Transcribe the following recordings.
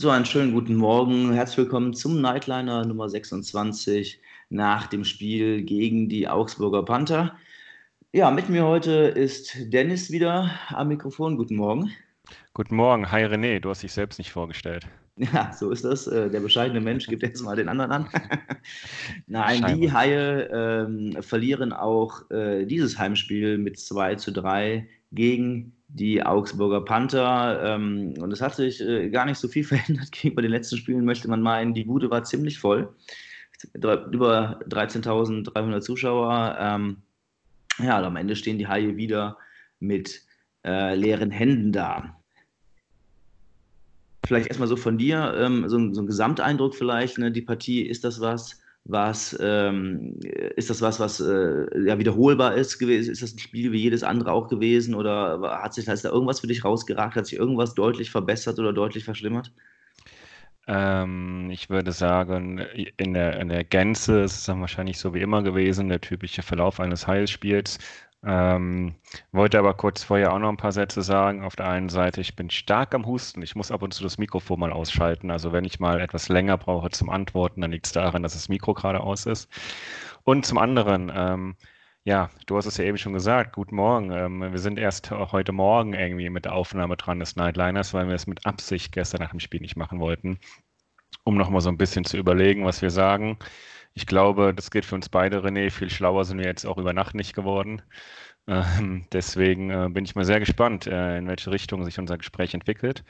So, einen schönen guten Morgen. Herzlich willkommen zum Nightliner Nummer 26 nach dem Spiel gegen die Augsburger Panther. Ja, mit mir heute ist Dennis wieder am Mikrofon. Guten Morgen. Guten Morgen. Hi René, du hast dich selbst nicht vorgestellt. Ja, so ist das. Äh, der bescheidene Mensch gibt jetzt mal den anderen an. Nein, Scheinbar. die Haie ähm, verlieren auch äh, dieses Heimspiel mit 2 zu 3 gegen die Augsburger Panther. Ähm, und es hat sich äh, gar nicht so viel verändert gegenüber den letzten Spielen, möchte man meinen. Die Bude war ziemlich voll. Über 13.300 Zuschauer. Ähm, ja, am Ende stehen die Haie wieder mit äh, leeren Händen da. Vielleicht erstmal so von dir, ähm, so, ein, so, ein, Gesamteindruck vielleicht, ne? die Partie, ist das was, was ähm, ist das was, was äh, ja, wiederholbar ist gewesen? Ist das ein Spiel wie jedes andere auch gewesen? Oder hat sich ist da irgendwas für dich rausgeragt? Hat sich irgendwas deutlich verbessert oder deutlich verschlimmert? Ähm, ich würde sagen, in der, in der Gänze ist es dann wahrscheinlich so wie immer gewesen, der typische Verlauf eines Heilspiels. Ähm, wollte aber kurz vorher auch noch ein paar Sätze sagen. Auf der einen Seite, ich bin stark am Husten. Ich muss ab und zu das Mikrofon mal ausschalten. Also wenn ich mal etwas länger brauche zum Antworten, dann liegt es daran, dass das Mikro gerade aus ist. Und zum anderen, ähm, ja, du hast es ja eben schon gesagt. Guten Morgen. Ähm, wir sind erst heute Morgen irgendwie mit der Aufnahme dran des Nightliners, weil wir es mit Absicht gestern nach dem Spiel nicht machen wollten, um nochmal so ein bisschen zu überlegen, was wir sagen. Ich glaube, das geht für uns beide, René. Viel schlauer sind wir jetzt auch über Nacht nicht geworden. Ähm, deswegen äh, bin ich mal sehr gespannt, äh, in welche Richtung sich unser Gespräch entwickelt.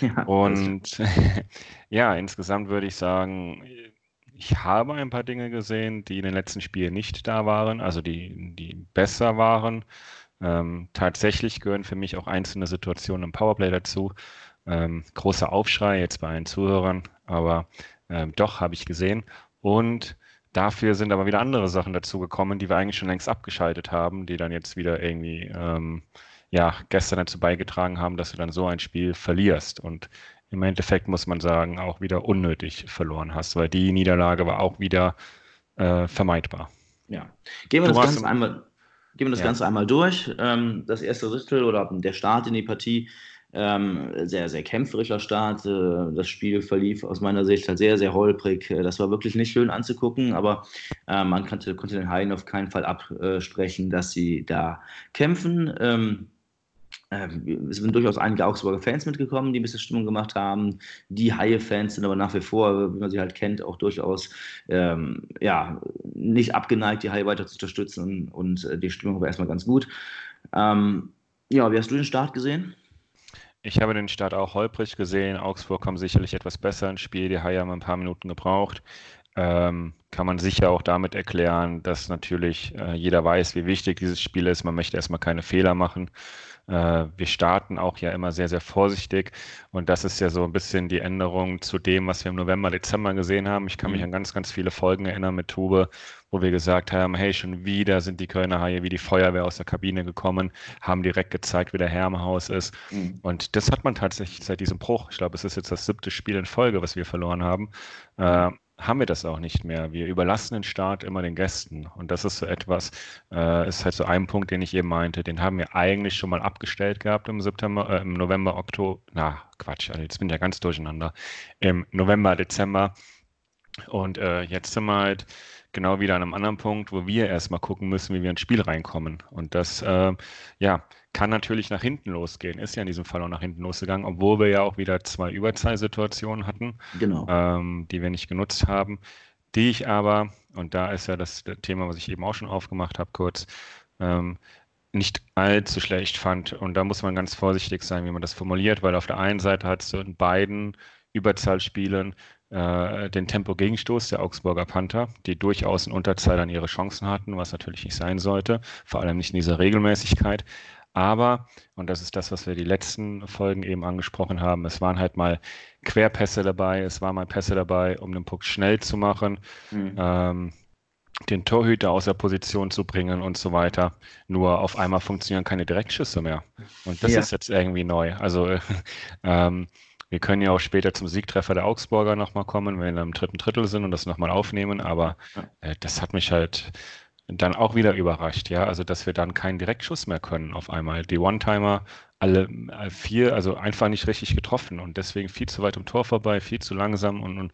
Ja, Und ja, insgesamt würde ich sagen, ich habe ein paar Dinge gesehen, die in den letzten Spielen nicht da waren, also die, die besser waren. Ähm, tatsächlich gehören für mich auch einzelne Situationen im Powerplay dazu. Ähm, großer Aufschrei jetzt bei allen Zuhörern, aber ähm, doch habe ich gesehen. Und dafür sind aber wieder andere Sachen dazugekommen, die wir eigentlich schon längst abgeschaltet haben, die dann jetzt wieder irgendwie ähm, ja, gestern dazu beigetragen haben, dass du dann so ein Spiel verlierst. Und im Endeffekt muss man sagen, auch wieder unnötig verloren hast, weil die Niederlage war auch wieder äh, vermeidbar. Ja. Gehen wir du das Ganze einmal, gehen wir das ja. Ganze einmal durch. Ähm, das erste Drittel oder der Start in die Partie ähm, sehr, sehr kämpferischer Start. Äh, das Spiel verlief aus meiner Sicht halt sehr, sehr holprig. Äh, das war wirklich nicht schön anzugucken, aber äh, man konnte, konnte den Haien auf keinen Fall absprechen, dass sie da kämpfen. Ähm, äh, es sind durchaus einige Augsburger Fans mitgekommen, die ein bisschen Stimmung gemacht haben. Die Haie-Fans sind aber nach wie vor, wie man sie halt kennt, auch durchaus ähm, ja, nicht abgeneigt, die Haie weiter zu unterstützen und äh, die Stimmung war erstmal ganz gut. Ähm, ja, wie hast du den Start gesehen? Ich habe den Start auch holprig gesehen. Augsburg kommt sicherlich etwas besser ins Spiel. Die Haie haben ein paar Minuten gebraucht. Ähm, kann man sicher auch damit erklären, dass natürlich äh, jeder weiß, wie wichtig dieses Spiel ist. Man möchte erstmal keine Fehler machen. Äh, wir starten auch ja immer sehr, sehr vorsichtig. Und das ist ja so ein bisschen die Änderung zu dem, was wir im November, Dezember gesehen haben. Ich kann mich mhm. an ganz, ganz viele Folgen erinnern mit Tube, wo wir gesagt haben, hey, schon wieder sind die Kölner Haie wie die Feuerwehr aus der Kabine gekommen, haben direkt gezeigt, wie der Herr im Haus ist. Mhm. Und das hat man tatsächlich seit diesem Bruch, ich glaube, es ist jetzt das siebte Spiel in Folge, was wir verloren haben, äh, haben wir das auch nicht mehr. Wir überlassen den Start immer den Gästen. Und das ist so etwas, äh, ist halt so ein Punkt, den ich eben meinte. Den haben wir eigentlich schon mal abgestellt gehabt im September, äh, im November, Oktober. Na, Quatsch, also jetzt bin ich ja ganz durcheinander. Im November, Dezember. Und äh, jetzt sind wir halt genau wieder an einem anderen Punkt, wo wir erstmal gucken müssen, wie wir ins Spiel reinkommen. Und das, äh, ja, kann natürlich nach hinten losgehen. Ist ja in diesem Fall auch nach hinten losgegangen, obwohl wir ja auch wieder zwei Überzahlsituationen hatten, genau. ähm, die wir nicht genutzt haben. Die ich aber, und da ist ja das Thema, was ich eben auch schon aufgemacht habe, kurz, ähm, nicht allzu schlecht fand. Und da muss man ganz vorsichtig sein, wie man das formuliert, weil auf der einen Seite hat es so in beiden Überzahlspielen äh, den Tempo-Gegenstoß der Augsburger Panther, die durchaus in Unterzahl dann ihre Chancen hatten, was natürlich nicht sein sollte, vor allem nicht in dieser Regelmäßigkeit. Aber, und das ist das, was wir die letzten Folgen eben angesprochen haben, es waren halt mal Querpässe dabei, es waren mal Pässe dabei, um den Puck schnell zu machen, mhm. ähm, den Torhüter aus der Position zu bringen und so weiter. Nur auf einmal funktionieren keine Direktschüsse mehr. Und das ja. ist jetzt irgendwie neu. Also ähm, wir können ja auch später zum Siegtreffer der Augsburger nochmal kommen, wenn wir im dritten Drittel sind und das nochmal aufnehmen, aber äh, das hat mich halt dann auch wieder überrascht, ja, also dass wir dann keinen Direktschuss mehr können auf einmal. Die One-Timer alle äh, vier, also einfach nicht richtig getroffen und deswegen viel zu weit im Tor vorbei, viel zu langsam und, und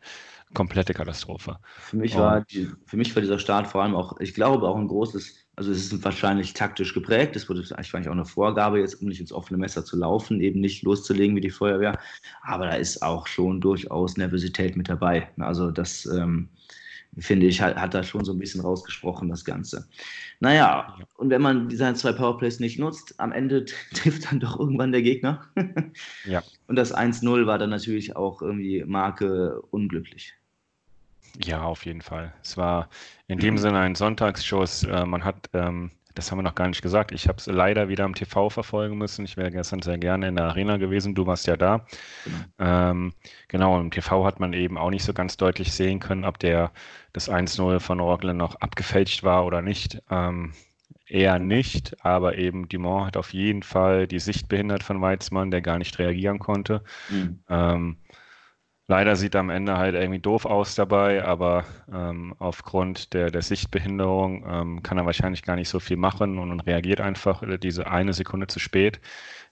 komplette Katastrophe. Für mich, war die, für mich war dieser Start vor allem auch, ich glaube, auch ein großes, also es ist wahrscheinlich taktisch geprägt, es wurde eigentlich auch eine Vorgabe, jetzt um nicht ins offene Messer zu laufen, eben nicht loszulegen wie die Feuerwehr, aber da ist auch schon durchaus Nervosität mit dabei. Also das ähm, finde ich, hat, hat da schon so ein bisschen rausgesprochen, das Ganze. Naja, und wenn man diese zwei Powerplays nicht nutzt, am Ende trifft dann doch irgendwann der Gegner. ja. Und das 1-0 war dann natürlich auch irgendwie Marke unglücklich. Ja, auf jeden Fall. Es war in dem Sinne ein Sonntagsschuss. Äh, man hat, ähm, das haben wir noch gar nicht gesagt, ich habe es leider wieder am TV verfolgen müssen. Ich wäre gestern sehr gerne in der Arena gewesen. Du warst ja da. Genau. Ähm, genau, im TV hat man eben auch nicht so ganz deutlich sehen können, ob der das 1-0 von Rockland noch abgefälscht war oder nicht. Ähm, eher nicht, aber eben Dumont hat auf jeden Fall die Sicht behindert von Weizmann, der gar nicht reagieren konnte. Mhm. Ähm, Leider sieht er am Ende halt irgendwie doof aus dabei, aber ähm, aufgrund der, der Sichtbehinderung ähm, kann er wahrscheinlich gar nicht so viel machen und, und, reagiert einfach diese eine Sekunde zu spät.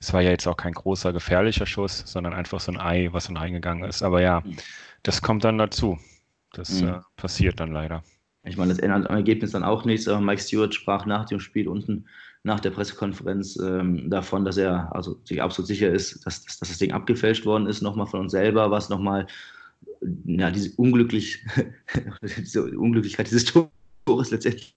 Es war ja jetzt auch kein großer gefährlicher Schuss, sondern einfach so ein Ei, was dann reingegangen ist. Aber ja, das kommt dann dazu. Das mhm. äh, passiert dann leider. Ich meine, das ändert am Ergebnis dann auch nichts, aber Mike Stewart sprach nach dem Spiel unten nach der Pressekonferenz ähm, davon, dass er also sich absolut sicher ist, dass, dass, dass das Ding abgefälscht worden ist, nochmal von uns selber, was nochmal ja, diese, unglücklich, diese Unglücklichkeit dieses Tores letztendlich.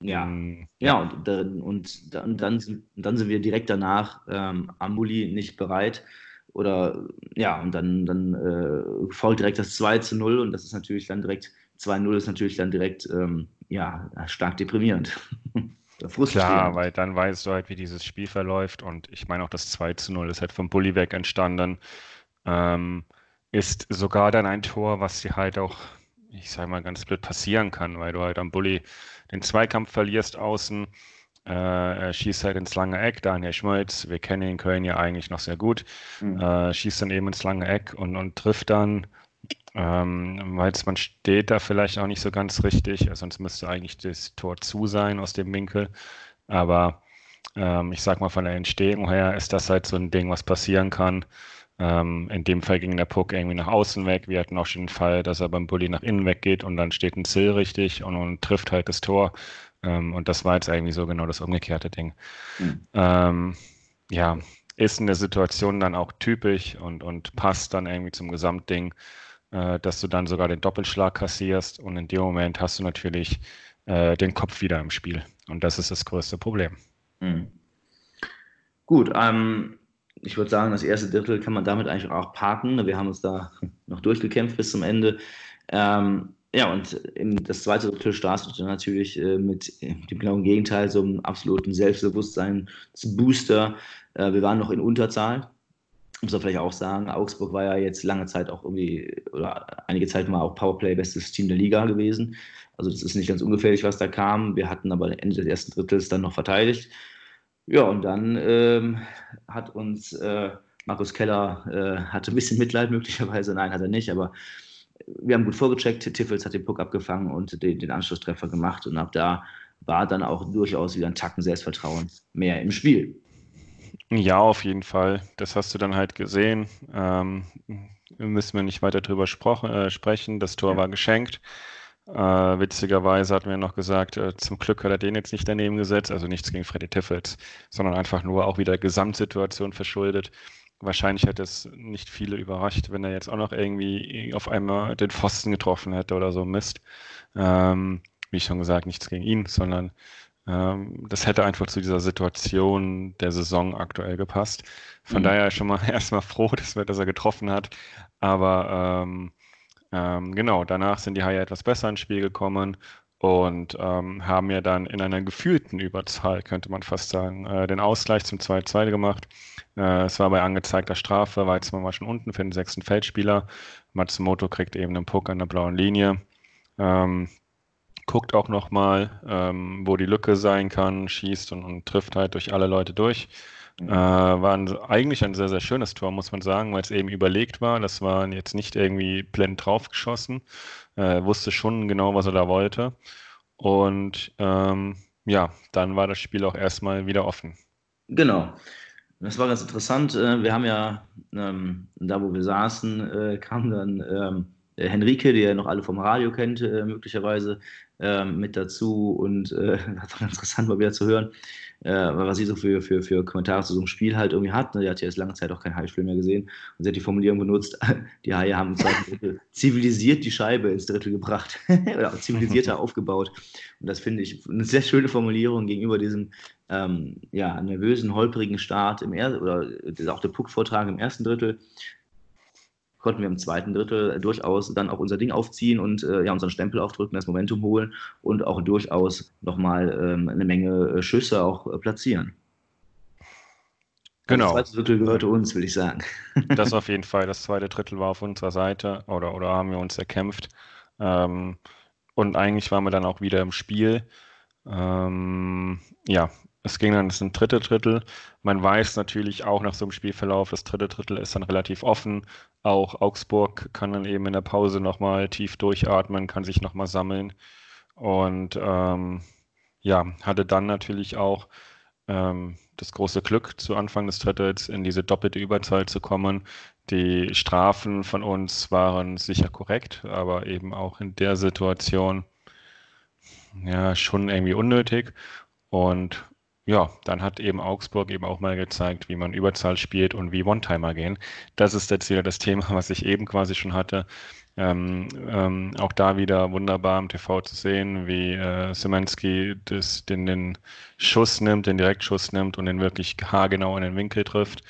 Ja, mhm. ja, und, und, dann, dann, sind, dann sind wir direkt danach ähm, Ambuli nicht bereit. Oder ja, und dann, dann äh, folgt direkt das 2 zu 0 und das ist natürlich dann direkt 2-0 ist natürlich dann direkt ähm, ja, stark deprimierend. Klar, weil dann weißt du halt, wie dieses Spiel verläuft und ich meine auch das 2 zu 0 ist halt vom Bulli weg entstanden. Ähm, ist sogar dann ein Tor, was dir halt auch, ich sag mal ganz blöd, passieren kann, weil du halt am Bulli den Zweikampf verlierst außen, äh, er schießt halt ins lange Eck, Daniel Schmolz, wir kennen ihn in Köln ja eigentlich noch sehr gut, mhm. äh, schießt dann eben ins lange Eck und, und trifft dann ähm, weil man steht da vielleicht auch nicht so ganz richtig, sonst müsste eigentlich das Tor zu sein aus dem Winkel. Aber ähm, ich sag mal, von der Entstehung her ist das halt so ein Ding, was passieren kann. Ähm, in dem Fall ging der Puck irgendwie nach außen weg. Wir hatten auch schon den Fall, dass er beim Bulli nach innen weggeht und dann steht ein Zill richtig und, und trifft halt das Tor. Ähm, und das war jetzt eigentlich so genau das umgekehrte Ding. Mhm. ja, ist in der Situation dann auch typisch und, und passt dann irgendwie zum Gesamtding äh, dass du dann sogar den Doppelschlag kassierst und in dem Moment hast du natürlich äh, den Kopf wieder im Spiel. Und das ist das größte Problem. Mhm. Gut, ähm, ich würde sagen, das erste Drittel kann man damit eigentlich auch parken. Wir haben uns da noch durchgekämpft bis zum Ende. Ähm, ja, und das zweite Drittel startet natürlich äh, mit dem genauen Gegenteil, so einem absoluten Selbstbewusstsein-Booster. Äh, wir waren noch in Unterzahl, muss man vielleicht auch sagen, Augsburg war ja jetzt lange Zeit auch irgendwie, oder einige Zeit mal auch Powerplay bestes Team der Liga gewesen. Also das ist nicht ganz ungefährlich, was da kam. Wir hatten aber Ende des ersten Drittels dann noch verteidigt. Ja, und dann ähm, hat uns äh, Markus Keller, äh, hatte ein bisschen Mitleid möglicherweise, nein, hat er nicht, aber wir haben gut vorgecheckt. Tiffels hat den Puck abgefangen und den, den Anschlusstreffer gemacht und ab da war dann auch durchaus wieder ein Tacken Selbstvertrauen mehr im Spiel. Ja, auf jeden Fall. Das hast du dann halt gesehen. Ähm, müssen wir nicht weiter drüber äh, sprechen. Das Tor ja. war geschenkt. Äh, witzigerweise hat mir noch gesagt, äh, zum Glück hat er den jetzt nicht daneben gesetzt, also nichts gegen Freddy Tiffels, sondern einfach nur auch wieder Gesamtsituation verschuldet. Wahrscheinlich hätte es nicht viele überrascht, wenn er jetzt auch noch irgendwie auf einmal den Pfosten getroffen hätte oder so Mist. Ähm, wie schon gesagt, nichts gegen ihn, sondern das hätte einfach zu dieser Situation der Saison aktuell gepasst. Von mhm. daher schon mal erstmal froh, dass, wir, dass er getroffen hat. Aber ähm, ähm, genau, danach sind die Haie etwas besser ins Spiel gekommen und ähm, haben ja dann in einer gefühlten Überzahl, könnte man fast sagen, äh, den Ausgleich zum 2-2 gemacht. Äh, es war bei angezeigter Strafe, Weizmann war schon unten für den sechsten Feldspieler. Matsumoto kriegt eben einen Puck an der blauen Linie. Guckt auch nochmal, ähm, wo die Lücke sein kann, schießt und, und trifft halt durch alle Leute durch. Mhm. Äh, war ein, eigentlich ein sehr, sehr schönes Tor, muss man sagen, weil es eben überlegt war. Das war jetzt nicht irgendwie blind draufgeschossen. Äh, wusste schon genau, was er da wollte. Und ähm, ja, dann war das Spiel auch erstmal wieder offen. Genau. Das war ganz interessant. Äh, wir haben ja, ähm, da wo wir saßen, äh, kam dann ähm, Henrike, die ihr noch alle vom Radio kennt, äh, möglicherweise ähm, mit dazu. Und äh, das war interessant, mal wieder zu hören, äh, was sie so für, für, für Kommentare zu so einem Spiel halt irgendwie hat. Ne? Die hat ja jetzt lange Zeit auch kein Haie-Spiel mehr gesehen. Und sie hat die Formulierung benutzt, die Haie haben im zweiten Drittel zivilisiert die Scheibe ins Drittel gebracht. Oder zivilisierter aufgebaut. Und das finde ich eine sehr schöne Formulierung gegenüber diesem ähm, ja, nervösen, holprigen Start im er oder auch der Puck-Vortrag im ersten Drittel konnten wir im zweiten Drittel durchaus dann auch unser Ding aufziehen und äh, ja, unseren Stempel aufdrücken, das Momentum holen und auch durchaus nochmal ähm, eine Menge äh, Schüsse auch äh, platzieren. Genau. Das zweite Drittel gehörte uns, will ich sagen. Das auf jeden Fall. Das zweite Drittel war auf unserer Seite oder, oder haben wir uns erkämpft. Ähm, und eigentlich waren wir dann auch wieder im Spiel. Ähm, ja, es ging dann ins dritte Drittel. Man weiß natürlich auch nach so einem Spielverlauf, das dritte Drittel ist dann relativ offen. Auch Augsburg kann dann eben in der Pause nochmal tief durchatmen, kann sich nochmal sammeln. Und ähm, ja, hatte dann natürlich auch ähm, das große Glück, zu Anfang des Drittels in diese doppelte Überzahl zu kommen. Die Strafen von uns waren sicher korrekt, aber eben auch in der Situation ja schon irgendwie unnötig. Und ja, dann hat eben Augsburg eben auch mal gezeigt, wie man Überzahl spielt und wie One-Timer gehen. Das ist jetzt wieder das Thema, was ich eben quasi schon hatte. Ähm, ähm, auch da wieder wunderbar im TV zu sehen, wie äh, Simanski das, den, den Schuss nimmt, den Direktschuss nimmt und den wirklich haargenau in den Winkel trifft.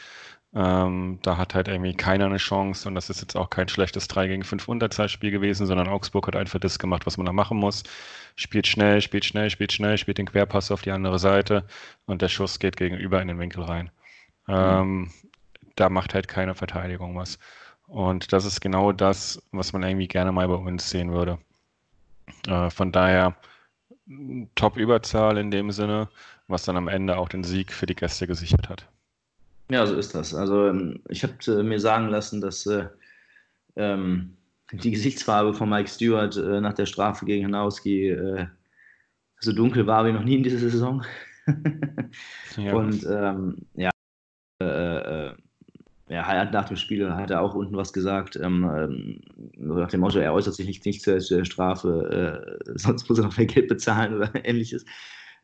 Ähm, da hat halt irgendwie keiner eine Chance und das ist jetzt auch kein schlechtes 3 gegen 5 Unterzahlspiel gewesen, sondern Augsburg hat einfach das gemacht, was man da machen muss. Spielt schnell, spielt schnell, spielt schnell, spielt den Querpass auf die andere Seite und der Schuss geht gegenüber in den Winkel rein. Mhm. Ähm, da macht halt keine Verteidigung was. Und das ist genau das, was man irgendwie gerne mal bei uns sehen würde. Äh, von daher Top-Überzahl in dem Sinne, was dann am Ende auch den Sieg für die Gäste gesichert hat. Ja, so ist das. Also ähm, ich habe äh, mir sagen lassen, dass äh, ähm, die Gesichtsfarbe von Mike Stewart äh, nach der Strafe gegen Hanowski äh, so dunkel war wie noch nie in dieser Saison. ja. Und ähm, ja, äh, äh, ja, hat nach dem Spiel hat er auch unten was gesagt, ähm, ähm nach dem Motto, er äußert sich nicht, nicht zur Strafe, sonst muss er noch mehr Geld bezahlen oder ähnliches.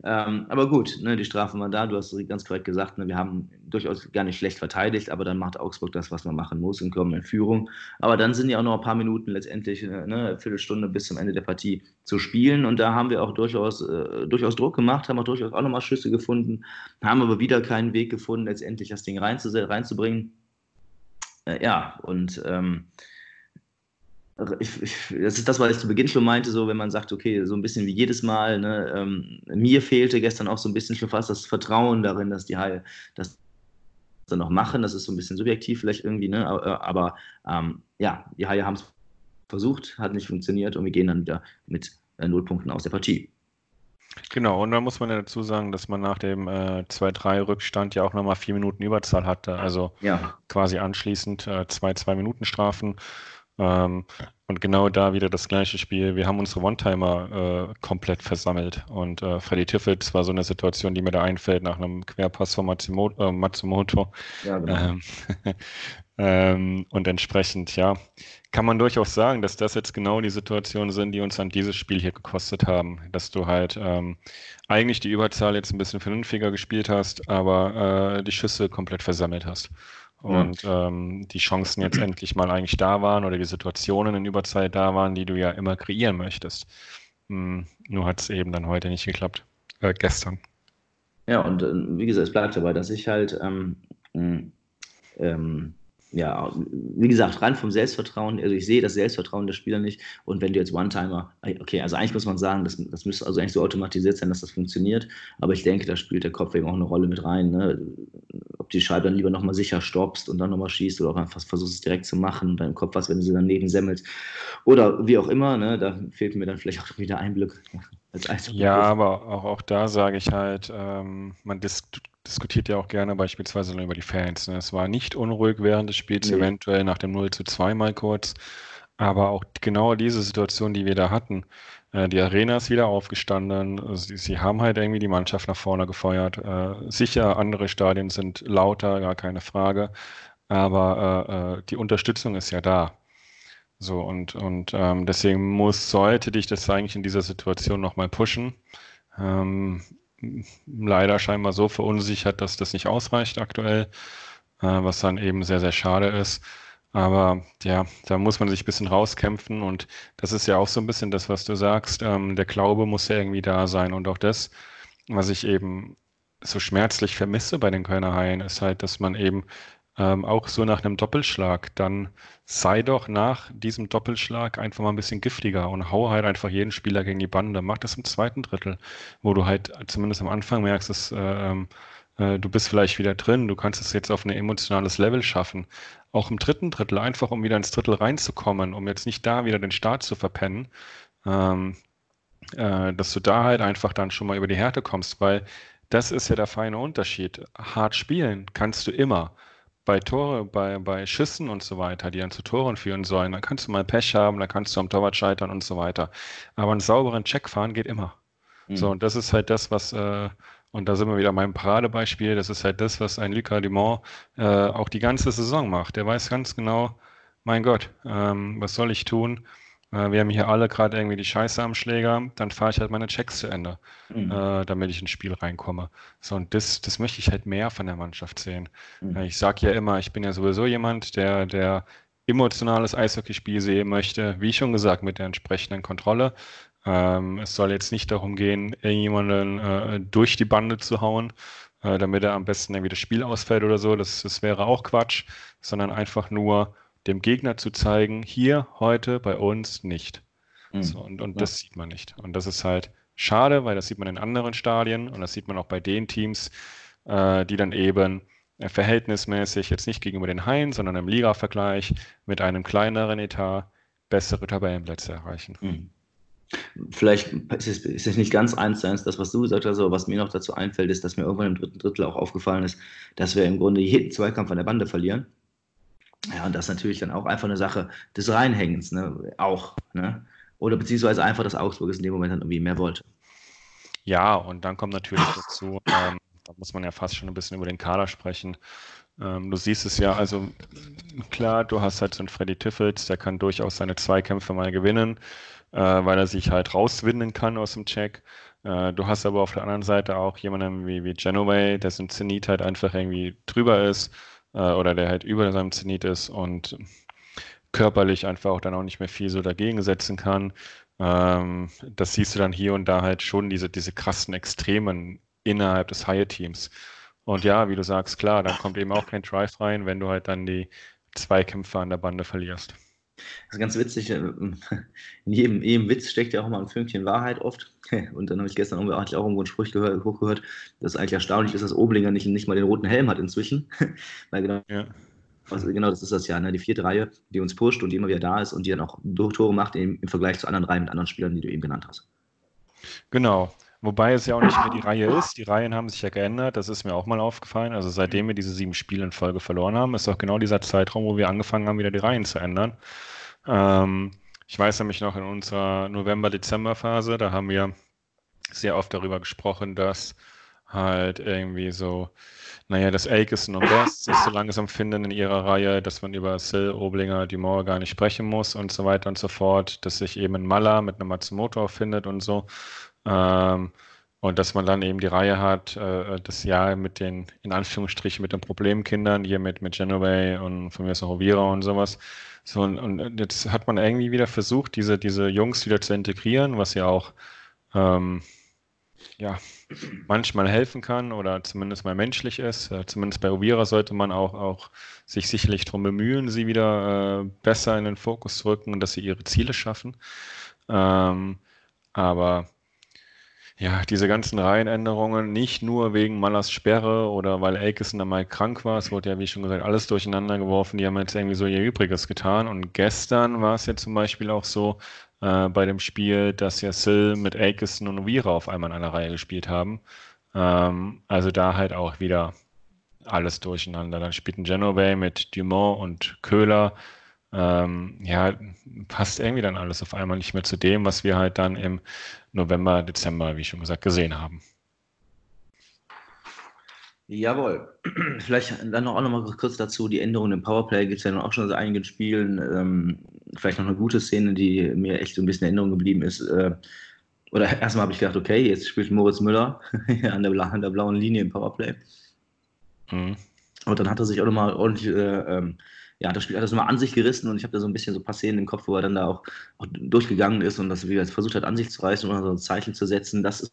Ähm, aber gut, ne, die Strafe war da. Du hast ganz korrekt gesagt, ne, wir haben durchaus gar nicht schlecht verteidigt, aber dann macht Augsburg das, was man machen muss und kommen in Führung. Aber dann sind ja auch noch ein paar Minuten letztendlich, äh, ne, eine Viertelstunde bis zum Ende der Partie zu spielen. Und da haben wir auch durchaus, äh, durchaus Druck gemacht, haben auch durchaus auch nochmal Schüsse gefunden, haben aber wieder keinen Weg gefunden, letztendlich das Ding reinzubringen. Äh, ja, und ähm, ich, ich, das ist das, was ich zu Beginn schon meinte, so wenn man sagt, okay, so ein bisschen wie jedes Mal, ne, ähm, mir fehlte gestern auch so ein bisschen schon fast das Vertrauen darin, dass die Haie das dann noch machen. Das ist so ein bisschen subjektiv vielleicht irgendwie, ne, aber, aber ähm, ja, die Haie haben es versucht, hat nicht funktioniert und wir gehen dann wieder mit äh, Nullpunkten aus der Partie. Genau, und da muss man ja dazu sagen, dass man nach dem äh, 2-3-Rückstand ja auch nochmal vier Minuten Überzahl hatte. Also ja. quasi anschließend äh, zwei Zwei-Minuten-Strafen. Ähm, und genau da wieder das gleiche Spiel. Wir haben unsere One-Timer äh, komplett versammelt. Und äh, Freddy Tiffels war so eine Situation, die mir da einfällt nach einem Querpass von Matsumoto. Äh, Matsumoto. Ja, genau. Ähm, ähm, und entsprechend, ja, kann man durchaus sagen, dass das jetzt genau die Situationen sind, die uns an dieses Spiel hier gekostet haben. Dass du halt ähm, eigentlich die Überzahl jetzt ein bisschen vernünftiger gespielt hast, aber äh, die Schüsse komplett versammelt hast und ja. ähm, die Chancen jetzt endlich mal eigentlich da waren oder die Situationen in Überzeit da waren, die du ja immer kreieren möchtest. Hm, nur hat es eben dann heute nicht geklappt. Äh, gestern. Ja, und äh, wie gesagt, es bleibt dabei, dass ich halt ähm, hm, ähm, ja, wie gesagt, rein vom Selbstvertrauen, also ich sehe das Selbstvertrauen der Spieler nicht. Und wenn du jetzt One-Timer, okay, also eigentlich muss man sagen, das, das müsste also eigentlich so automatisiert sein, dass das funktioniert. Aber ich denke, da spielt der Kopf eben auch eine Rolle mit rein. Ne? ob die Scheibe dann lieber nochmal sicher stoppst und dann nochmal schießt oder auch einfach versuchst es direkt zu machen und deinem Kopf was, wenn du sie daneben semmelst. Oder wie auch immer, ne, da fehlt mir dann vielleicht auch wieder Einblick. Ja, aber auch, auch da sage ich halt, ähm, man dis diskutiert ja auch gerne beispielsweise über die Fans. Ne? Es war nicht unruhig während des Spiels, nee. eventuell nach dem 0 zu 2 mal kurz. Aber auch genau diese Situation, die wir da hatten, äh, die Arena ist wieder aufgestanden. Sie, sie, haben halt irgendwie die Mannschaft nach vorne gefeuert. Äh, sicher, andere Stadien sind lauter, gar keine Frage. Aber äh, äh, die Unterstützung ist ja da. So, und, und ähm, deswegen muss, sollte dich das eigentlich in dieser Situation nochmal pushen. Ähm, leider scheinbar so verunsichert, dass das nicht ausreicht aktuell, äh, was dann eben sehr, sehr schade ist. Aber ja, da muss man sich ein bisschen rauskämpfen und das ist ja auch so ein bisschen das, was du sagst. Ähm, der Glaube muss ja irgendwie da sein und auch das, was ich eben so schmerzlich vermisse bei den Kölner Haien, ist halt, dass man eben ähm, auch so nach einem Doppelschlag, dann sei doch nach diesem Doppelschlag einfach mal ein bisschen giftiger und hau halt einfach jeden Spieler gegen die Bande. Mach das im zweiten Drittel, wo du halt zumindest am Anfang merkst, dass äh, äh, du bist vielleicht wieder drin, du kannst es jetzt auf ein emotionales Level schaffen. Auch im dritten Drittel, einfach um wieder ins Drittel reinzukommen, um jetzt nicht da wieder den Start zu verpennen, ähm, äh, dass du da halt einfach dann schon mal über die Härte kommst, weil das ist ja der feine Unterschied. Hart spielen kannst du immer. Bei Tore, bei, bei Schüssen und so weiter, die dann zu Toren führen sollen, dann kannst du mal Pech haben, dann kannst du am Torwart scheitern und so weiter. Aber einen sauberen Check fahren geht immer. Mhm. So, und das ist halt das, was, äh, und da sind wir wieder meinem Paradebeispiel. Das ist halt das, was ein Lucas Dumont äh, auch die ganze Saison macht. Der weiß ganz genau, mein Gott, ähm, was soll ich tun? Äh, wir haben hier alle gerade irgendwie die Scheiße am Schläger. Dann fahre ich halt meine Checks zu Ende, mhm. äh, damit ich ins Spiel reinkomme. So, und das, das möchte ich halt mehr von der Mannschaft sehen. Mhm. Ich sage ja immer, ich bin ja sowieso jemand, der, der emotionales Eishockeyspiel sehen möchte, wie schon gesagt, mit der entsprechenden Kontrolle. Ähm, es soll jetzt nicht darum gehen, irgendjemanden äh, durch die Bande zu hauen, äh, damit er am besten irgendwie das Spiel ausfällt oder so. Das, das wäre auch Quatsch, sondern einfach nur dem Gegner zu zeigen, hier heute bei uns nicht. Mhm. So, und und ja. das sieht man nicht. Und das ist halt schade, weil das sieht man in anderen Stadien und das sieht man auch bei den Teams, äh, die dann eben äh, verhältnismäßig jetzt nicht gegenüber den Haien, sondern im Liga-Vergleich mit einem kleineren Etat bessere Tabellenplätze erreichen. Mhm. Vielleicht ist es, ist es nicht ganz eins zu eins das, was du gesagt hast, aber was mir noch dazu einfällt, ist, dass mir irgendwann im dritten Drittel auch aufgefallen ist, dass wir im Grunde jeden Zweikampf an der Bande verlieren. Ja, und das ist natürlich dann auch einfach eine Sache des Reinhängens, ne? Auch, ne? Oder beziehungsweise einfach, dass Augsburg es in dem Moment dann irgendwie mehr wollte. Ja, und dann kommt natürlich dazu, ähm, da muss man ja fast schon ein bisschen über den Kader sprechen. Ähm, du siehst es ja, also klar, du hast halt so einen Freddy Tiffels, der kann durchaus seine Zweikämpfe mal gewinnen äh, weil er sich halt rauswinden kann aus dem Check. Äh, du hast aber auf der anderen Seite auch jemanden wie, wie Genoway, dessen Zenit halt einfach irgendwie drüber ist äh, oder der halt über seinem Zenit ist und körperlich einfach auch dann auch nicht mehr viel so dagegen setzen kann. Ähm, das siehst du dann hier und da halt schon, diese, diese krassen Extremen innerhalb des High-Teams. Und ja, wie du sagst, klar, dann kommt eben auch kein Drive rein, wenn du halt dann die Zweikämpfe an der Bande verlierst. Das ist ganz witzig. Äh, in jedem, jedem Witz steckt ja auch mal ein Fünkchen Wahrheit oft. Und dann habe ich gestern auch irgendwo einen Spruch gehört, hochgehört, dass es eigentlich erstaunlich ist, dass Oblinger nicht, nicht mal den roten Helm hat inzwischen. Weil genau, ja. also genau das ist das ja, ne? die vierte Reihe, die uns pusht und die immer wieder da ist und die dann auch Tore macht im, im Vergleich zu anderen Reihen mit anderen Spielern, die du eben genannt hast. Genau. Wobei es ja auch nicht mehr die Reihe ist. Die Reihen haben sich ja geändert. Das ist mir auch mal aufgefallen. Also seitdem wir diese sieben Spiele in Folge verloren haben, ist auch genau dieser Zeitraum, wo wir angefangen haben, wieder die Reihen zu ändern. Ähm, ich weiß nämlich noch in unserer November-Dezember-Phase, da haben wir sehr oft darüber gesprochen, dass halt irgendwie so, naja, das Elkison und Best sich so langsam finden in ihrer Reihe, dass man über Sill, Oblinger, Dumont gar nicht sprechen muss und so weiter und so fort, dass sich eben ein Maller mit einem Matsumoto findet und so. Ähm, und dass man dann eben die Reihe hat, äh, das Jahr mit den, in Anführungsstrichen, mit den Problemkindern, hier mit, mit Genovay und von mir ist auch Ovira und sowas. So, und, und, jetzt hat man irgendwie wieder versucht, diese, diese Jungs wieder zu integrieren, was ja auch ähm, ja, manchmal helfen kann oder zumindest mal menschlich ist. Äh, zumindest bei Ovira sollte man auch, auch sich sicherlich darum bemühen, sie wieder äh, besser in den Fokus zu rücken und dass sie ihre Ziele schaffen. Ähm, aber ja, diese ganzen Reihenänderungen, nicht nur wegen Mallers Sperre oder weil Aikison dann mal krank war, es wurde ja, wie schon gesagt, alles durcheinander geworfen, die haben jetzt irgendwie so ihr Übriges getan. Und gestern war es ja zum Beispiel auch so äh, bei dem Spiel, dass ja Sil mit Aikison und Vira auf einmal in einer Reihe gespielt haben. Ähm, also da halt auch wieder alles durcheinander. Dann spielten Genovay mit Dumont und Köhler ähm, ja, passt irgendwie dann alles auf einmal nicht mehr zu dem, was wir halt dann im November, Dezember, wie schon gesagt, gesehen haben. Jawohl. Vielleicht dann noch auch noch mal kurz dazu, die Änderungen im Powerplay gibt es ja noch auch schon seit einigen Spielen. Ähm, vielleicht noch eine gute Szene, die mir echt so ein bisschen in Erinnerung geblieben ist. Äh, oder erstmal habe ich gedacht, okay, jetzt spielt Moritz Müller an, der, an der blauen Linie im Powerplay. Mhm. Und dann hat er sich auch nochmal ordentlich äh, ähm, ja, das Spiel hat das mal an sich gerissen und ich habe da so ein bisschen so ein paar Szenen im Kopf, wo er dann da auch, auch durchgegangen ist und das wieder versucht hat, an sich zu reißen und so ein Zeichen zu setzen. Das ist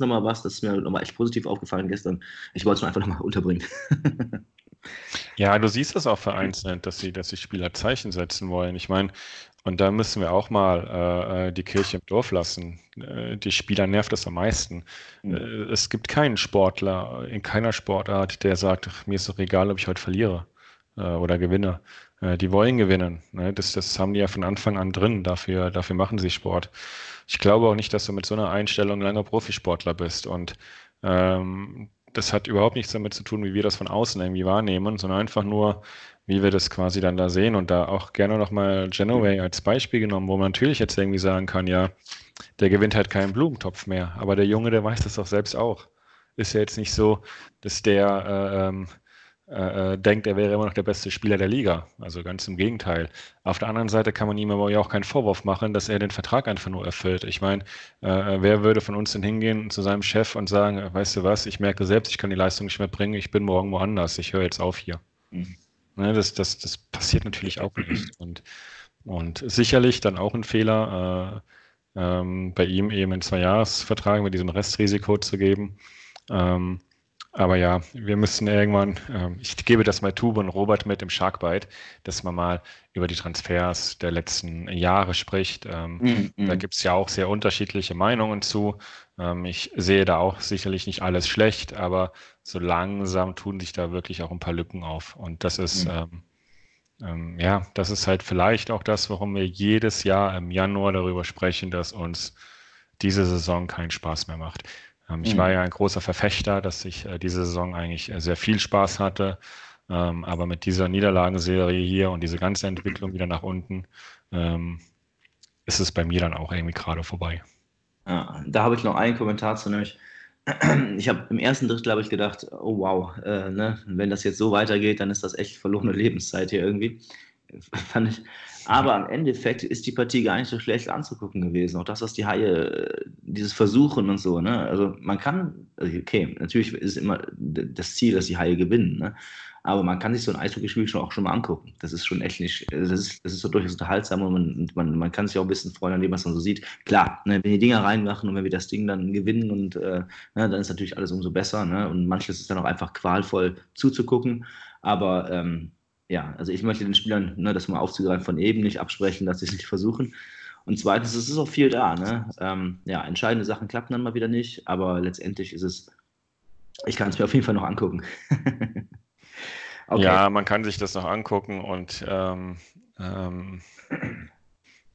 nochmal was, das ist mir nochmal echt positiv aufgefallen gestern. Ich wollte es nur einfach nochmal unterbringen. ja, du siehst das auch vereinzelt, dass sie, dass die Spieler Zeichen setzen wollen. Ich meine, und da müssen wir auch mal äh, äh, die Kirche im Dorf lassen. Äh, die Spieler nervt das am meisten. Mhm. Äh, es gibt keinen Sportler in keiner Sportart, der sagt, mir ist doch egal, ob ich heute verliere oder Gewinner. Äh, die wollen gewinnen. Ne? Das, das haben die ja von Anfang an drin. Dafür, dafür machen sie Sport. Ich glaube auch nicht, dass du mit so einer Einstellung langer Profisportler bist. Und ähm, das hat überhaupt nichts damit zu tun, wie wir das von außen irgendwie wahrnehmen, sondern einfach nur, wie wir das quasi dann da sehen. Und da auch gerne nochmal Genoway als Beispiel genommen, wo man natürlich jetzt irgendwie sagen kann, ja, der gewinnt halt keinen Blumentopf mehr. Aber der Junge, der weiß das doch selbst auch. Ist ja jetzt nicht so, dass der äh, ähm, äh, äh, denkt, er wäre immer noch der beste Spieler der Liga. Also ganz im Gegenteil. Auf der anderen Seite kann man ihm aber ja auch keinen Vorwurf machen, dass er den Vertrag einfach nur erfüllt. Ich meine, äh, wer würde von uns denn hingehen zu seinem Chef und sagen, weißt du was, ich merke selbst, ich kann die Leistung nicht mehr bringen, ich bin morgen woanders, ich höre jetzt auf hier. Mhm. Ne, das, das, das passiert natürlich auch nicht. Und, und sicherlich dann auch ein Fehler, äh, ähm, bei ihm eben einen Zwei-Jahres-Vertrag mit diesem Restrisiko zu geben. Ähm, aber ja, wir müssen irgendwann, ähm, ich gebe das mal Tube und Robert mit im Sharkbite, dass man mal über die Transfers der letzten Jahre spricht. Ähm, mm, mm. Da gibt es ja auch sehr unterschiedliche Meinungen zu. Ähm, ich sehe da auch sicherlich nicht alles schlecht, aber so langsam tun sich da wirklich auch ein paar Lücken auf. Und das ist, mm. ja, das ist halt vielleicht auch das, warum wir jedes Jahr im Januar darüber sprechen, dass uns diese Saison keinen Spaß mehr macht. Ähm, ich mhm. war ja ein großer Verfechter, dass ich äh, diese Saison eigentlich äh, sehr viel Spaß hatte. Ähm, aber mit dieser Niederlagenserie hier und diese ganze Entwicklung wieder nach unten, ähm, ist es bei mir dann auch irgendwie gerade vorbei. Ja, da habe ich noch einen Kommentar zu, nämlich, ich habe im ersten Drittel habe ich gedacht, oh wow, äh, ne, wenn das jetzt so weitergeht, dann ist das echt verlorene Lebenszeit hier irgendwie. Fand ich, aber am Endeffekt ist die Partie gar nicht so schlecht anzugucken gewesen. Auch das, was die Haie, dieses Versuchen und so, ne? Also man kann, also okay, natürlich ist immer das Ziel, dass die Haie gewinnen, ne? Aber man kann sich so ein Eishockeyspiel schon auch schon mal angucken. Das ist schon echt nicht, das ist, das ist so durchaus unterhaltsam und man, man, man kann sich auch ein bisschen freuen an dem, was man so sieht. Klar, ne, wenn die Dinger reinmachen und wenn wir das Ding dann gewinnen und äh, ne, dann ist natürlich alles umso besser. Ne? Und manches ist dann auch einfach qualvoll zuzugucken. Aber ähm, ja, also ich möchte den Spielern, ne, das mal aufzugreifen von eben, nicht absprechen, dass sie es nicht versuchen. Und zweitens, es ist auch viel da. Ne? Ähm, ja, entscheidende Sachen klappen dann mal wieder nicht, aber letztendlich ist es, ich kann es mir auf jeden Fall noch angucken. okay. Ja, man kann sich das noch angucken und ähm, ähm,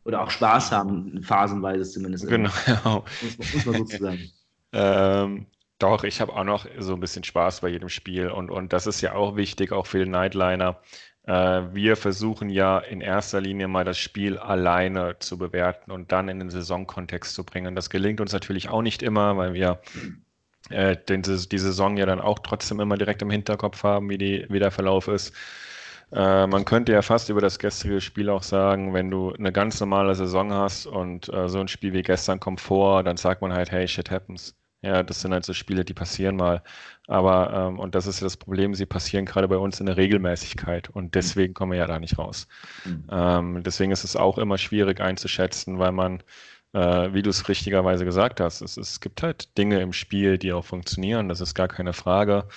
oder auch Spaß haben, phasenweise zumindest. Genau. Muss, muss man sozusagen. ähm, doch, ich habe auch noch so ein bisschen Spaß bei jedem Spiel und, und das ist ja auch wichtig, auch für den Nightliner. Äh, wir versuchen ja in erster Linie mal das Spiel alleine zu bewerten und dann in den Saisonkontext zu bringen. Das gelingt uns natürlich auch nicht immer, weil wir äh, den, die Saison ja dann auch trotzdem immer direkt im Hinterkopf haben, wie, die, wie der Verlauf ist. Äh, man könnte ja fast über das gestrige Spiel auch sagen, wenn du eine ganz normale Saison hast und äh, so ein Spiel wie gestern kommt vor, dann sagt man halt, hey, shit happens. Ja, das sind halt so Spiele, die passieren mal. Aber, ähm, und das ist ja das Problem, sie passieren gerade bei uns in der Regelmäßigkeit und mhm. deswegen kommen wir ja da nicht raus. Mhm. Ähm, deswegen ist es auch immer schwierig einzuschätzen, weil man, äh, wie du es richtigerweise gesagt hast, es, es gibt halt Dinge im Spiel, die auch funktionieren, das ist gar keine Frage.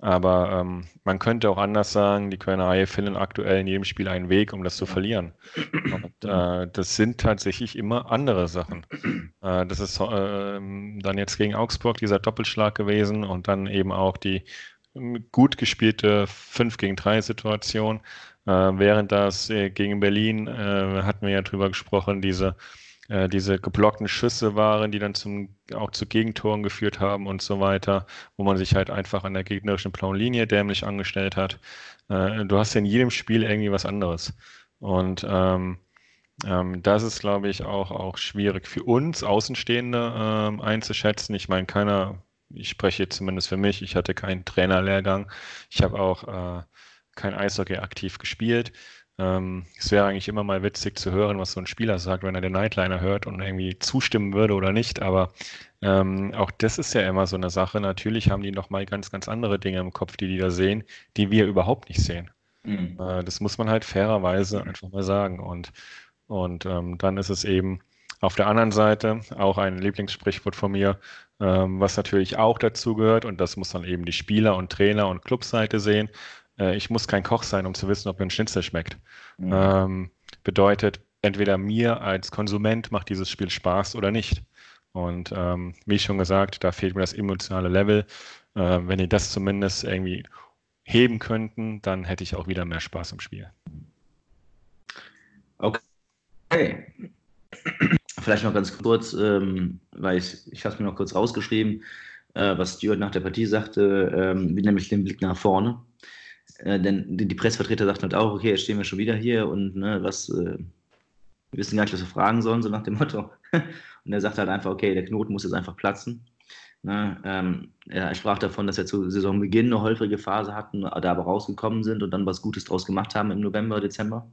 Aber ähm, man könnte auch anders sagen, die Kölner Haie finden aktuell in jedem Spiel einen Weg, um das zu verlieren. Und äh, das sind tatsächlich immer andere Sachen. Äh, das ist äh, dann jetzt gegen Augsburg dieser Doppelschlag gewesen und dann eben auch die ähm, gut gespielte 5 gegen 3 Situation. Äh, während das äh, gegen Berlin, äh, hatten wir ja drüber gesprochen, diese äh, diese geblockten Schüsse waren, die dann zum, auch zu Gegentoren geführt haben und so weiter, wo man sich halt einfach an der gegnerischen blauen Linie dämlich angestellt hat. Äh, du hast ja in jedem Spiel irgendwie was anderes. Und ähm, ähm, das ist, glaube ich, auch, auch schwierig für uns Außenstehende ähm, einzuschätzen. Ich meine, keiner, ich spreche zumindest für mich, ich hatte keinen Trainerlehrgang. Ich habe auch äh, kein Eishockey aktiv gespielt. Ähm, es wäre eigentlich immer mal witzig zu hören, was so ein Spieler sagt, wenn er den Nightliner hört und irgendwie zustimmen würde oder nicht. Aber ähm, auch das ist ja immer so eine Sache. Natürlich haben die noch mal ganz, ganz andere Dinge im Kopf, die die da sehen, die wir überhaupt nicht sehen. Mhm. Äh, das muss man halt fairerweise einfach mal sagen. Und, und ähm, dann ist es eben auf der anderen Seite auch ein Lieblingssprichwort von mir, ähm, was natürlich auch dazu gehört. Und das muss dann eben die Spieler und Trainer und Clubseite sehen äh, ich muss kein Koch sein, um zu wissen, ob mir ein Schnitzel schmeckt. Mhm. Ähm, bedeutet, entweder mir als Konsument macht dieses Spiel Spaß oder nicht. Und ähm, wie schon gesagt, da fehlt mir das emotionale Level. Äh, wenn die das zumindest irgendwie heben könnten, dann hätte ich auch wieder mehr Spaß im Spiel. Okay. Vielleicht noch ganz kurz, ähm, weil ich, ich habe es mir noch kurz rausgeschrieben, äh, was Stuart nach der Partie sagte, ähm, nämlich den Blick nach vorne. Äh, denn die, Pressevertreter sagten halt auch, okay, jetzt stehen wir schon wieder hier und ne, was, äh, wir wissen gar nicht, was wir fragen sollen, so nach dem Motto. und er sagt halt einfach, okay, der Knoten muss jetzt einfach platzen. Ne, ähm, er sprach davon, dass wir zu Saisonbeginn eine holprige Phase hatten, da aber rausgekommen sind und dann was Gutes draus gemacht haben im November, Dezember.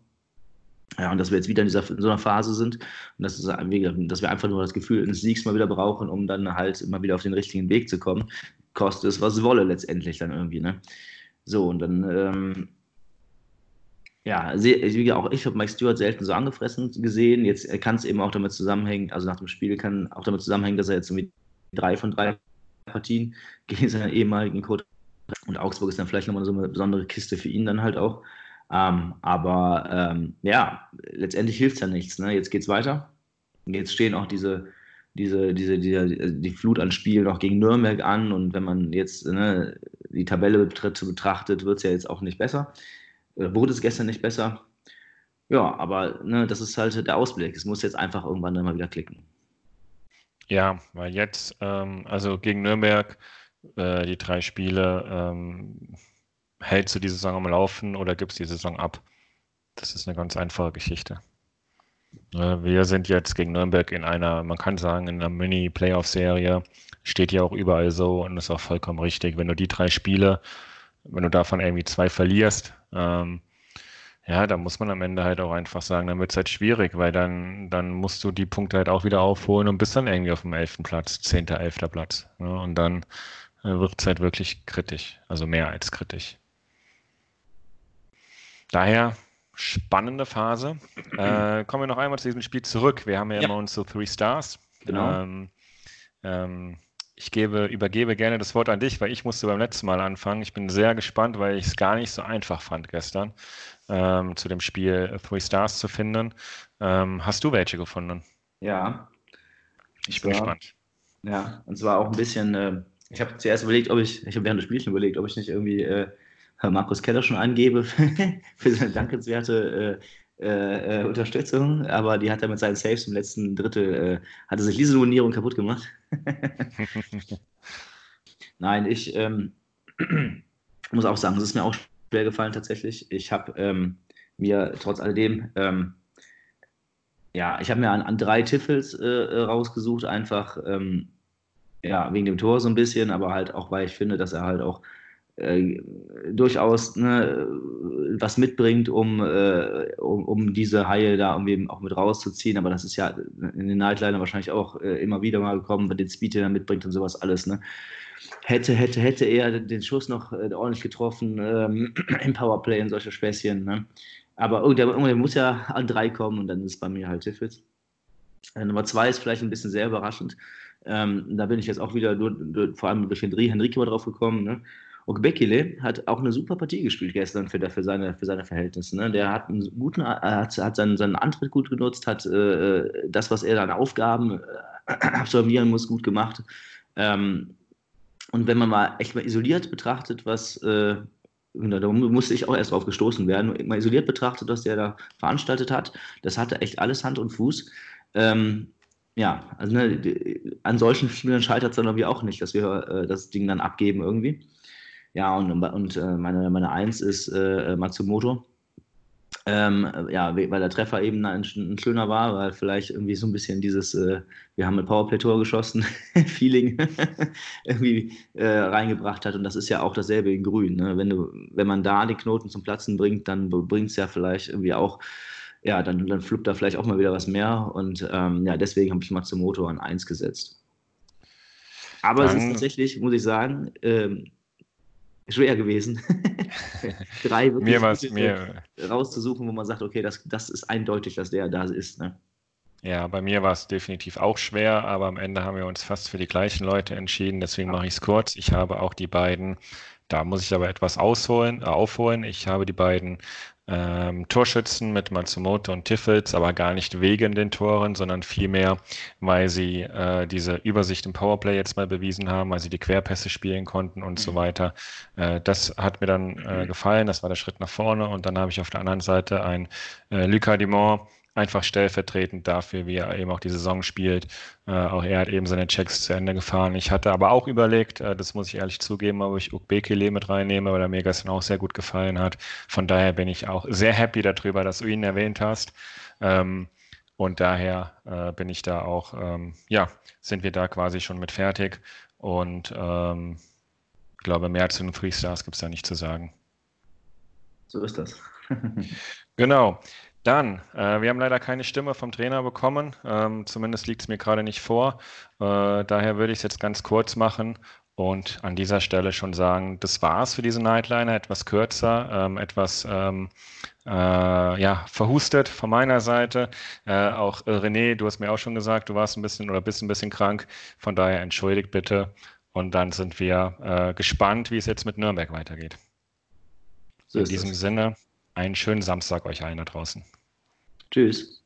Ja, und dass wir jetzt wieder in, dieser, in so einer Phase sind und dass, es, dass wir einfach nur das Gefühl eines Siegs mal wieder brauchen, um dann halt immer wieder auf den richtigen Weg zu kommen. Kostet es, was wolle letztendlich dann irgendwie. Ne? So, und dann, ähm, ja, auch ich habe Mike Stewart selten so angefressen gesehen. Jetzt kann es eben auch damit zusammenhängen, also nach dem Spiel kann auch damit zusammenhängen, dass er jetzt mit drei von drei Partien gegen seinen ehemaligen Coach und Augsburg ist dann vielleicht nochmal so eine besondere Kiste für ihn dann halt auch. Ähm, aber ähm, ja, letztendlich hilft es ja nichts. Ne? Jetzt es weiter. Jetzt stehen auch diese diese, diese, diese, die Flut an Spielen noch gegen Nürnberg an und wenn man jetzt ne, die Tabelle betrachtet, wird es ja jetzt auch nicht besser. Oder wurde es gestern nicht besser? Ja, aber ne, das ist halt der Ausblick. Es muss jetzt einfach irgendwann dann mal wieder klicken. Ja, weil jetzt, ähm, also gegen Nürnberg, äh, die drei Spiele, ähm, hältst du die Saison am Laufen oder gibst die Saison ab? Das ist eine ganz einfache Geschichte. Ne, wir sind jetzt gegen Nürnberg in einer, man kann sagen, in einer Mini-Playoff-Serie. Steht ja auch überall so und ist auch vollkommen richtig. Wenn du die drei Spiele, wenn du davon irgendwie zwei verlierst, ähm, ja, da muss man am Ende halt auch einfach sagen, dann wird es halt schwierig, weil dann, dann musst du die Punkte halt auch wieder aufholen und bist dann irgendwie auf dem elften Platz, zehnter, elfter Platz. Ne? Und dann äh, wird es halt wirklich kritisch, also mehr als kritisch. Daher spannende Phase. Äh, kommen wir noch einmal zu diesem Spiel zurück. Wir haben ja, ja. immer unsere Three Stars. Genau. Ähm, ähm, ich gebe, übergebe gerne das Wort an dich, weil ich musste beim letzten Mal anfangen. Ich bin sehr gespannt, weil ich es gar nicht so einfach fand gestern, ähm, zu dem Spiel Three Stars zu finden. Ähm, hast du welche gefunden? Ja. Ich bin war, gespannt. Ja, und zwar auch ein bisschen, äh, ich habe zuerst überlegt, ob ich, ich habe während des Spiels überlegt, ob ich nicht irgendwie äh, Markus Keller schon angebe für seine dankenswerte äh, äh, äh, Unterstützung, aber die hat er mit seinen Saves im letzten Drittel, äh, hatte sich diese Nominierung kaputt gemacht. Nein, ich ähm, muss auch sagen, es ist mir auch schwer gefallen tatsächlich. Ich habe ähm, mir trotz alledem, ähm, ja, ich habe mir an, an, drei Tiffels äh, rausgesucht, einfach ähm, ja, wegen dem Tor so ein bisschen, aber halt auch, weil ich finde, dass er halt auch äh, durchaus ne, was mitbringt, um, äh, um, um, diese Haie da irgendwie auch mit rauszuziehen. Aber das ist ja in den Nightliner wahrscheinlich auch äh, immer wieder mal gekommen, den Speed, den er mitbringt und sowas alles. Ne? Hätte, hätte, hätte er den Schuss noch äh, ordentlich getroffen ähm, im Powerplay und solche Späßchen. Ne? Aber irgendwer, muss ja an drei kommen und dann ist bei mir halt Tiffels. Äh, Nummer zwei ist vielleicht ein bisschen sehr überraschend. Ähm, da bin ich jetzt auch wieder nur, nur, vor allem durch Henry, Henrique mal drauf gekommen. Ne? Okbekile hat auch eine super Partie gespielt gestern für, für, seine, für seine Verhältnisse. Ne? Der hat einen guten, hat, hat seinen, seinen Antritt gut genutzt, hat äh, das, was er an Aufgaben äh, absolvieren muss, gut gemacht. Ähm, und wenn man mal echt mal isoliert betrachtet, was äh, da musste ich auch erst drauf gestoßen werden, mal isoliert betrachtet, was der da veranstaltet hat, das hatte echt alles Hand und Fuß. Ähm, ja, also ne, an solchen Spielern scheitert es dann irgendwie auch nicht, dass wir äh, das Ding dann abgeben irgendwie. Ja, und, und äh, meine, meine Eins ist äh, Matsumoto. Ähm, ja, weil der Treffer eben ein, ein, schöner war, weil vielleicht irgendwie so ein bisschen dieses, äh, wir haben ein Powerplay-Tor geschossen, Feeling irgendwie äh, reingebracht hat. Und das ist ja auch dasselbe in Grün. Ne? Wenn, du, wenn man da den Knoten zum Platzen bringt, dann bringt es ja vielleicht irgendwie auch, ja, dann, dann fluppt da vielleicht auch mal wieder was mehr. Und ähm, ja, deswegen habe ich Matsumoto an 1 gesetzt. Aber dann, es ist tatsächlich, muss ich sagen, ähm, schwer gewesen, drei wirklich mir mir, rauszusuchen, wo man sagt, okay, das, das ist eindeutig, dass der da ist. Ne? Ja, bei mir war es definitiv auch schwer, aber am Ende haben wir uns fast für die gleichen Leute entschieden, deswegen mache ich es kurz. Ich habe auch die beiden, da muss ich aber etwas ausholen, äh, aufholen. Ich habe die beiden ähm, Torschützen mit Matsumoto und Tiffels, aber gar nicht wegen den Toren, sondern vielmehr, weil sie äh, diese Übersicht im Powerplay jetzt mal bewiesen haben, weil sie die Querpässe spielen konnten und mhm. so weiter. Äh, das hat mir dann äh, gefallen, das war der Schritt nach vorne und dann habe ich auf der anderen Seite ein äh, Lucas Dumont, einfach stellvertretend dafür, wie er eben auch die Saison spielt. Äh, auch er hat eben seine Checks zu Ende gefahren. Ich hatte aber auch überlegt, äh, das muss ich ehrlich zugeben, ob ich Ukbekele mit reinnehme, weil er mir gestern auch sehr gut gefallen hat. Von daher bin ich auch sehr happy darüber, dass du ihn erwähnt hast. Ähm, und daher äh, bin ich da auch, ähm, ja, sind wir da quasi schon mit fertig. Und ähm, ich glaube, mehr zu den Freestars gibt es da nicht zu sagen. So ist das. genau. Dann, äh, wir haben leider keine Stimme vom Trainer bekommen, ähm, zumindest liegt es mir gerade nicht vor. Äh, daher würde ich es jetzt ganz kurz machen und an dieser Stelle schon sagen, das war's für diese Nightliner, etwas kürzer, ähm, etwas ähm, äh, ja, verhustet von meiner Seite. Äh, auch äh, René, du hast mir auch schon gesagt, du warst ein bisschen oder bist ein bisschen krank, von daher entschuldigt bitte. Und dann sind wir äh, gespannt, wie es jetzt mit Nürnberg weitergeht. So In diesem das. Sinne, einen schönen Samstag euch allen da draußen. Tschüss.